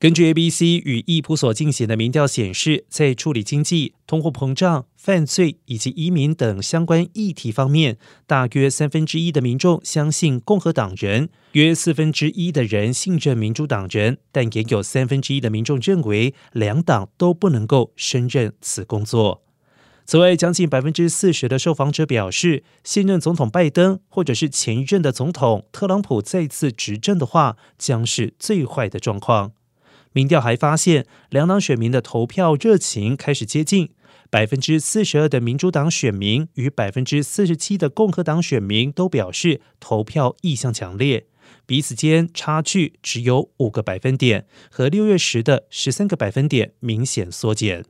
根据 ABC 与易普所进行的民调显示，在处理经济、通货膨胀、犯罪以及移民等相关议题方面，大约三分之一的民众相信共和党人，约四分之一的人信任民主党人，但也有三分之一的民众认为两党都不能够胜任此工作。此外，将近百分之四十的受访者表示，现任总统拜登或者是前一任的总统特朗普再次执政的话，将是最坏的状况。民调还发现，两党选民的投票热情开始接近。百分之四十二的民主党选民与百分之四十七的共和党选民都表示投票意向强烈，彼此间差距只有五个百分点，和六月时的十三个百分点明显缩减。